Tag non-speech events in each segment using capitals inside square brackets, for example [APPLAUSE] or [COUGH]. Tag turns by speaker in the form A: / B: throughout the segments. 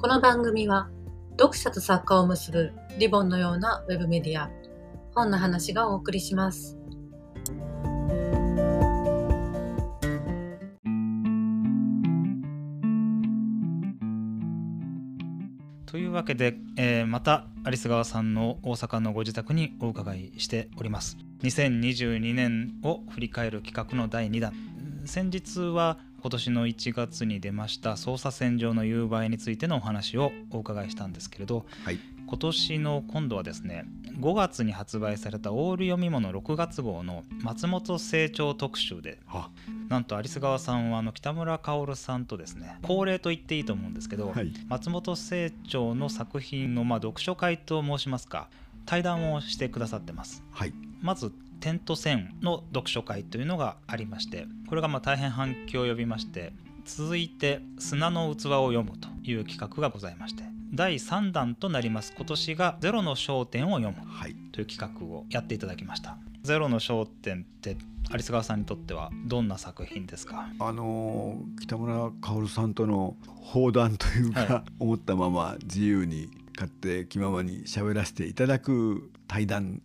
A: この番組は読者と作家を結ぶリボンのようなウェブメディア本の話がお送りします。
B: というわけで、えーまた有栖川さんの大阪のご自宅にお伺いしております2022年を振り返る企画の第2弾先日は今年の1月に出ました捜査線上の夕映えについてのお話をお伺いしたんですけれど
C: はい。
B: 今年の今度はですね5月に発売されたオール読み物6月号の松本清張特集で
C: は、
B: なんと有栖川さんはあの北村薫さんとですね恒例と言っていいと思うんですけど、
C: はい。
B: 松本清張の作品のまあ読書会と申しますか対談をしてくださってます。
C: はい。
B: まず「点と線」の読書会というのがありましてこれがまあ大変反響を呼びまして続いて「砂の器を読む」という企画がございまして第3弾となります。今年が「ゼロの焦点を読む
C: はい。」
B: という企画をやっていただきました。ゼロの焦点って有栖川さんにとってはどんな作品ですか？
C: あのー北村薫さんとの放談というか、
B: は
C: 思ったまま自由に勝手気ままに喋らせていただく対談。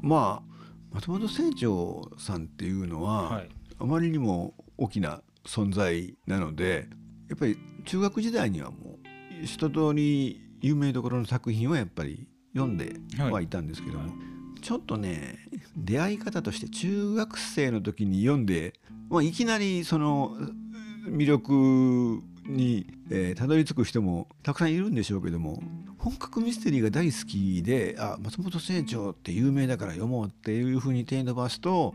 C: まあ松本清張さんっていうのは、
B: はい。
C: あまりにも大きな存在なのでやっぱり中学時代にはもう一通り有名どころの作品はやっぱり読んではい。たんですけども、
B: はい
C: ちょっとね出会い方として中学生の時に読んで、まあ、いきなりその魅力に、えーたどり着く人もたくさんいるんでしょうけども本格ミステリーが大好きであ松本清張って有名だから読もうっていうふうに手に伸ばすと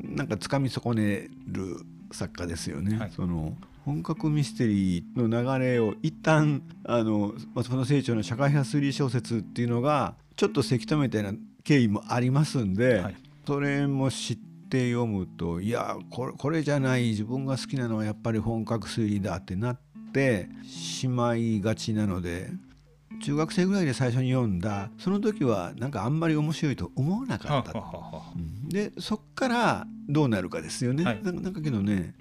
C: なんかつかみ損ねる作家ですよね。
B: はい
C: その本格ミステリーの流れを一旦あの松本清張の社会派推理小説っていうのがちょっとせき止めたような経緯もありますんで、
B: はい
C: それも知って読むといやこれこれじゃない自分が好きなのはやっぱり本格推理だってなってしまいがちなので中学生ぐらいで最初に読んだその時はなんかあんまり面白いと思わなかった。
B: はははは
C: うん。でそっからどうなるかですよね。
B: はい。
C: なんかけどね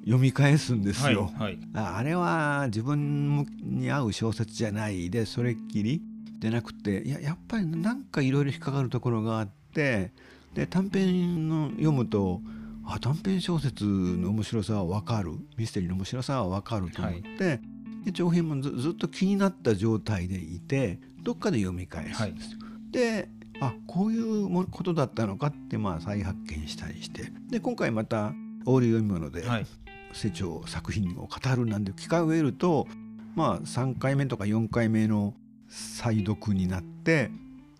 C: 読み返すんですよ。
B: はいはい。
C: ああれは自分に合う小説じゃない。でそれっきり。でなくていややっぱりなんかいろいろ引っかかるところがあって。で短編の読むとあ短編小説の面白さは分かる。ミステリーの面白さは分かると思って、で長編もずずっと気になった状態でいてどっかで読み返すんですよ。であこういうもことだったのかってまあ再発見したりして。で今回また「オール読み物で」
B: はい。
C: 成長作品を語るなんて機会を得るとまあ3回目とか4回目の再読になって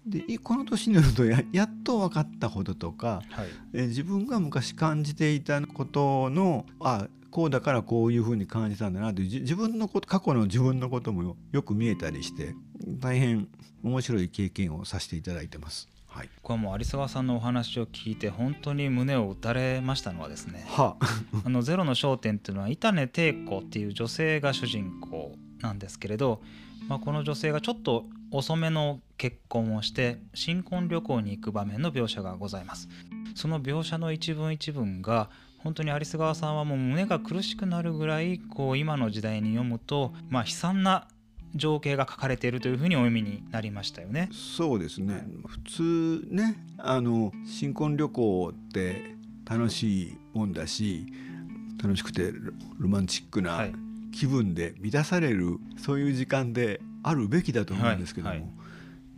C: でいこの年になるとややっと分かったこととか
B: はい。
C: え自分が昔感じていたことのあこうだからこういうふうに感じたんだなというじ自分のこと過去の自分のこともよく見えたりして大変面白い経験をさせていただいてます。はい、
B: これはもう有栖川さんのお話を聞いて本当に胸を打たれましたのはですね
C: は
B: あ [LAUGHS] のゼロの焦点っていうのは板根貞子っていう女性が主人公なんですけれど、まあ、この女性がちょっと遅めの結婚をして新婚旅行に行く場面の描写がございます。その描写の一文一文が本当に有栖川さんはもう胸が苦しくなるぐらいこう今の時代に読むと、まあ、悲惨な情景が書かれているというふうにお読みになりましたよね。
C: そうですね、普通ねあの新婚旅行って楽しいもんだし楽しくてロロマンチック
B: は
C: ない。気分で満たされる、そういう時間であるべきだと思うんですけども、
B: はいは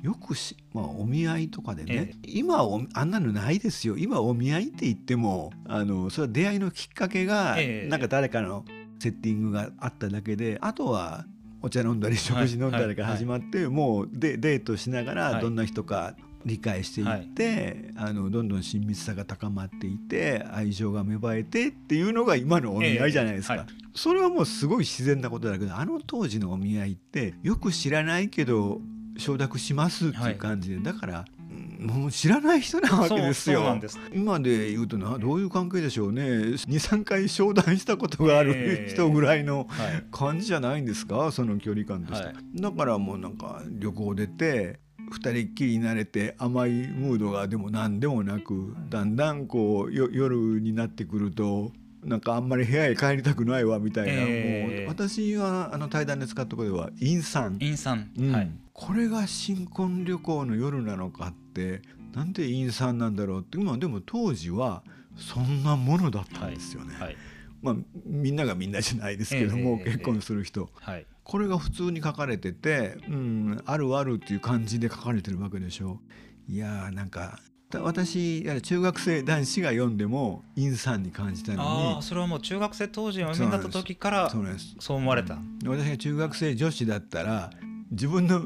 C: よくし、まあ、お見合いとかでね
B: え、
C: 今はおあんなのないですよ。今お見合いって言ってもあのそれは出会いのきっかけが、
B: ええ。
C: なんか誰かのセッティングがあっただけであとはお茶飲んだり食事飲んだりが始まって、もうでデートしなが
B: はい。
C: らどんな人か理解していって、あのどんどん親密さが高まっていって愛情が芽生えてっていうのが今のお見合いじゃないですか。
B: ええ。はい。
C: それはもうすごい自然なことだけどあの当時のお見合いってよく知らないけど承諾しますっていう感じで、だからうんもう知らない人なわけですよ。
B: です。
C: 今で言うとなどういう関係でしょうね。23回商談したことがある
B: ええ。
C: 人ぐらいの
B: はい。
C: 感じじゃないんですか？その距離感として、
B: はい。
C: だからもうなんか旅行出て二人っきりになれて甘いムードがでも何でもなくだんだんこうよ夜になってくるとなんかあんまり部屋へ帰りたくないわみたいな、
B: えー
C: もう私はあの対談で使った言葉は陰惨、
B: 陰惨、
C: うん。
B: はい
C: これが新婚旅行の夜なのかってなんで陰惨なんだろうってまあでも当時はそんなものだったんですよね。
B: はい。
C: まあみんながみんなじゃないですけども、
B: ええ
C: 結婚する人、
B: はい。
C: これが普通に書かれてて、うん、あるあるっていう感じで書かれてるわけでしょいやーなんかた私中学生男子が読んでも陰惨に感じた
B: あ
C: の
B: あそれはもう中学生当時お読みになった時から
C: にそう
B: 思われた、
C: 私が中学生女子だったら自分の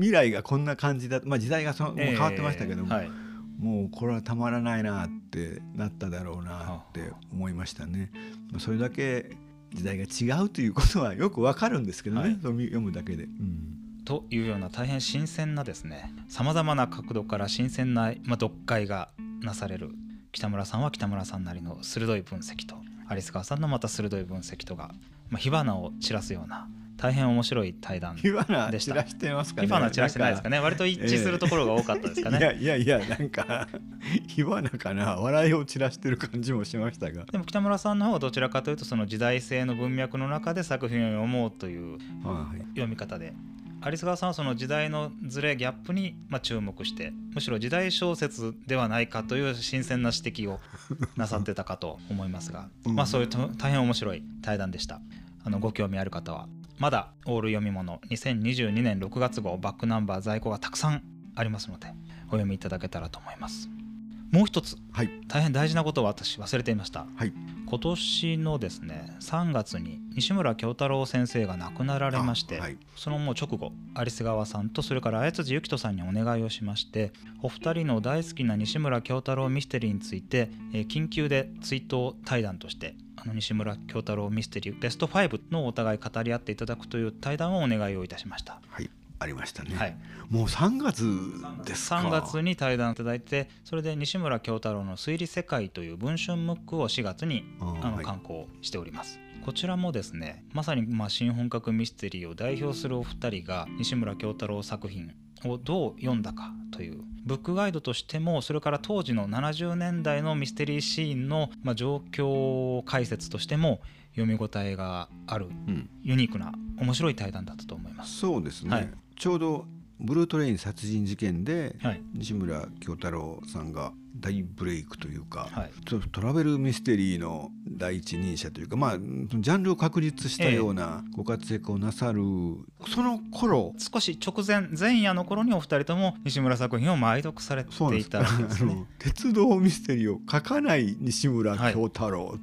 C: 未来がこんな感じだまあ時代がそのもう変わってましたけども、
B: えーはい。
C: もうこれはたまらないなってなっただろうなって思いましたね。まあそれだけ時代が違うということはよくわかるんですけどね、
B: はい。
C: 読むだけで。うん。
B: というような大変新鮮なですねさまざまな角度から新鮮な、まあ、読解がなされる北村さんは北村さんなりの鋭い分析とアリス川さんのまた鋭い分析とが、まあ、火花を散らすような大変面白い対談
C: 火花
B: でした。
C: 散らしてますかね。
B: 火花散らしてないですかね。割と一致するところが多かったですかね、
C: いやいやいやなんか [LAUGHS] 火花かな。笑いを散らしてる感じもしましたが。
B: でも北村さんの方はどちらかというとその時代性の文脈の中で作品を読もうという
C: はい
B: 読み方で。有栖川さんはその時代のズレギャップにまあ注目してむしろ時代小説ではないかという新鮮な指摘をなさってたかと思いますが、
C: うん。
B: まあそういうと大変面白い対談でした。あのご興味ある方はまだオール読み物2022年6月号バックナンバー在庫がたくさんありますのでお読みいただけたらと思います。もう一つ
C: はい。
B: 大変大事なことを私忘れていました。
C: はい。
B: 今年のですね3月に西村京太郎先生が亡くなられまして、
C: あはい。
B: そのもう直後有栖川さんとそれから綾辻ゆきとさんにお願いをしましてお二人の大好きな西村京太郎ミステリーについて、えー緊急で追悼対談としてあの西村京太郎ミステリーベスト5のお互い語り合っていただくという対談をお願いをいたしました。
C: はいありましたね。
B: はい、
C: もう3月ですか。
B: 3月に対談いただいてそれで西村京太郎の推理世界という文春ムックを4月にあの刊行しております。こちらもですねまさにまあ新本格ミステリーを代表するお二人が西村京太郎作品をどう読んだかというブックガイドとしてもそれから当時の70年代のミステリーシーンのまあ状況解説としても読み応えがある
C: うん。
B: ユニークな面白い対談だったと思います。
C: そうですね、
B: はい
C: ちょうどブルートレイン殺人事件で
B: はい、
C: 西村京太郎さんが大ブレイクというか、
B: はい。
C: トトラベルミステリーの第一人者というかまあジャンルを確立したようなご活躍をなさる、その頃。
B: 少し直前前夜の頃にお二人とも西村作品を毎読されていたわけですね。
C: 鉄道ミステリーを書かない西村京太郎、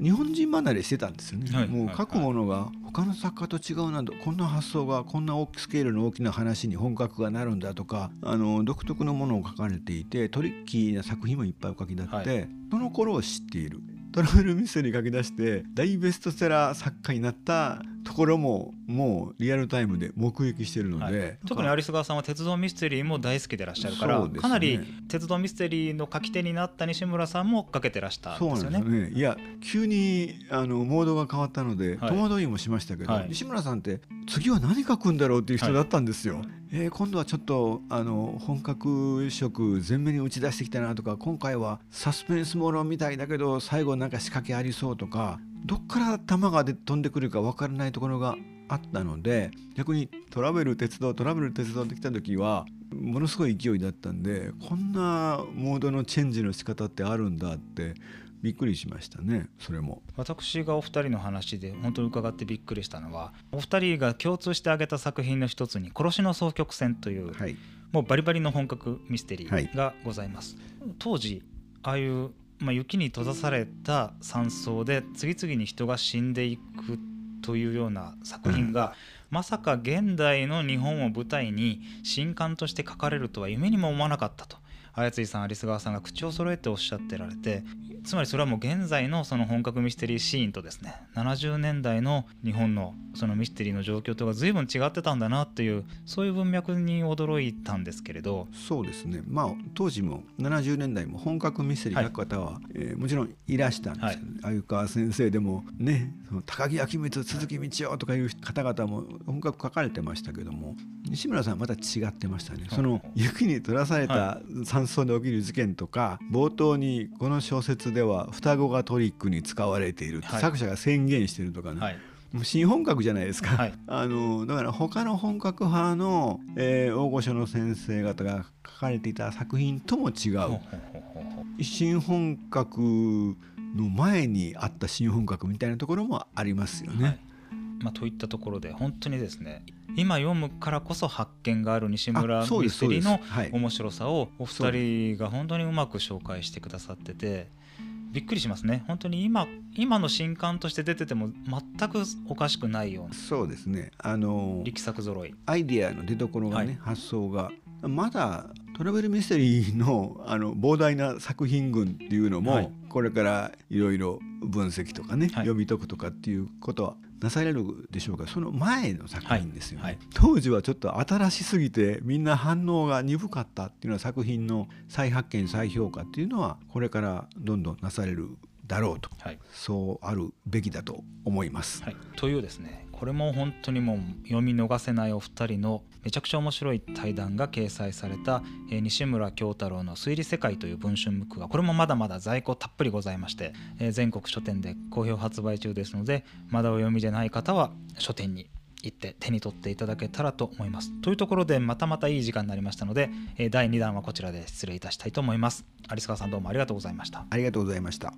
C: 日本人離れしてたんですよね、
B: はい。
C: もう書くものが他の作家と違うなどこんな発想がこんな大きスケールの大きな話に本格がなるんだとかあの独特のものを書かれていてトリッキーな作品もいっぱいお書きになって、
B: は
C: その頃を知っている。トラベルミステリー書き出して大ベストセラー作家になったところももうリアルタイムで目撃しているので、
B: はい特に有栖川さんは鉄道ミステリーも大好きでいらっしゃるから、
C: ね
B: かなり鉄道ミステリーの書き手になった西村さんも書けてらしたんですよね。
C: なんですよね。いや急にあのモードが変わったので、
B: はい
C: 戸惑いもしましたけど、
B: はい
C: 西村さんって次は何書くんだろうっていう人だったんですよ。えー今度はちょっとあの本格色全面に打ち出してきたなとか今回はサスペンスものみたいだけど最後なんか仕掛けありそうとかどっから弾がで飛んでくるか分からないところがあったので逆にトラベル鉄道トラベル鉄道って来た時はものすごい勢いだったんでこんなモードのチェンジの仕方ってあるんだってびっくりしましたねそれも。
B: 私がお二人の話で本当に伺ってびっくりしたのはお二人が共通して挙げた作品の一つに「殺しの双曲線」という、
C: はい、
B: もうバリバリの本格ミステリ
C: はい
B: ーがございます。当時ああいう、まあ、雪に閉ざされた山荘で次々に人が死んでいくというような作品が、まさか現代の日本を舞台に新刊として書かれるとは夢にも思わなかったと綾辻さん有栖川さんが口を揃えておっしゃってられてつまりそれはもう現在のその本格ミステリーシーンとですね70年代の日本のそのミステリーの状況とが随分違ってたんだなっていうそういう文脈に驚いたんですけれど。
C: そうですね。まあ当時も70年代も本格ミステリー書く方は、えーもちろんいらしたんですけど、鮎川先生でもねその高木明光鈴木道夫とかいう方々も本格書かれてましたけども西村さんはまた違ってましたね、その雪に閉ざされた山争で起きる事件とか冒頭にこの小説では双子がトリックに使われている
B: はい。
C: 作者が宣言してるとかね、
B: はい。
C: 新本格じゃないですか、
B: はい。
C: あのだから他の本格派の、えー大御所の先生方が書かれていた作品とも違う。新本格の前にあった新本格みたいなところもありますよね。
B: はい。まあ、といったところで本当にですね今読むからこそ発見がある西村ミステリーの
C: はい。
B: 面白さをお二人が本当にうまく紹介してくださっててびっくりしますね。本当に今今の新刊として出てても全くおかしくないような
C: そうですね。あの
B: 力作揃い。
C: アイデアの出所がね、
B: はい。
C: 発想がまだトラベルミステリーのあの膨大な作品群っていうのも、
B: はい。
C: これからいろいろ分析とかね、
B: はい。
C: 読み解くとかっていうことはなされるでしょうがその前の作品ですよね、
B: はいはい。
C: 当時はちょっと新しすぎてみんな反応が鈍かったっていうのは作品の再発見再評価っていうのはこれからどんどんなされるだろうと。
B: はい。
C: そうあるべきだと思います。
B: はい、というですねこれも本当にもう読み逃せないお二人のめちゃくちゃ面白い対談が掲載された、え西村京太郎の「推理世界」という文春ムックがこれもまだまだ在庫たっぷりございまして、え全国書店で好評発売中ですのでまだお読みでない方は書店に行って手に取っていただけたらと思います。というところでまたまたいい時間になりましたので、え第2弾はこちらで失礼いたしたいと思います。有須川さんどうもありがとうございました。
C: ありがとうございました。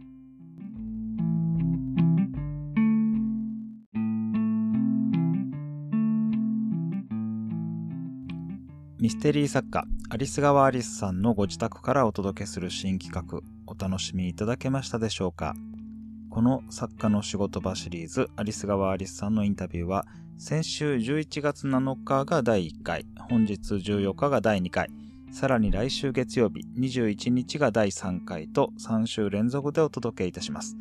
B: ミステリー作家アリス川アリスさんのご自宅からお届けする新企画お楽しみいただけましたでしょうか？この作家の仕事場シリーズアリス川アリスさんのインタビューは先週11月7日が第1回本日14日が第2回さらに来週月曜日21日が第3回と3週連続でお届けいたします。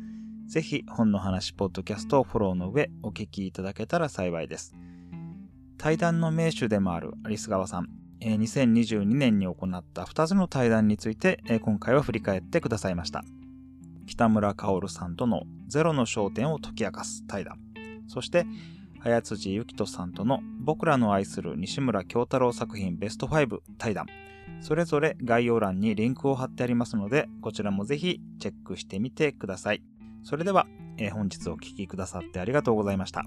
B: ぜひ本の話ポッドキャストをフォローの上お聞きいただけたら幸いです。対談の名手でもあるアリス川さん2022年に行った2つの対談について、今回は振り返ってくださいました。北村薫さんとのゼロの焦点を解き明かす対談。そして早辻幸人さんとの僕らの愛する西村京太郎作品ベスト5対談。それぞれ概要欄にリンクを貼ってありますのでこちらもぜひチェックしてみてください。それでは、本日お聴きくださってありがとうございました。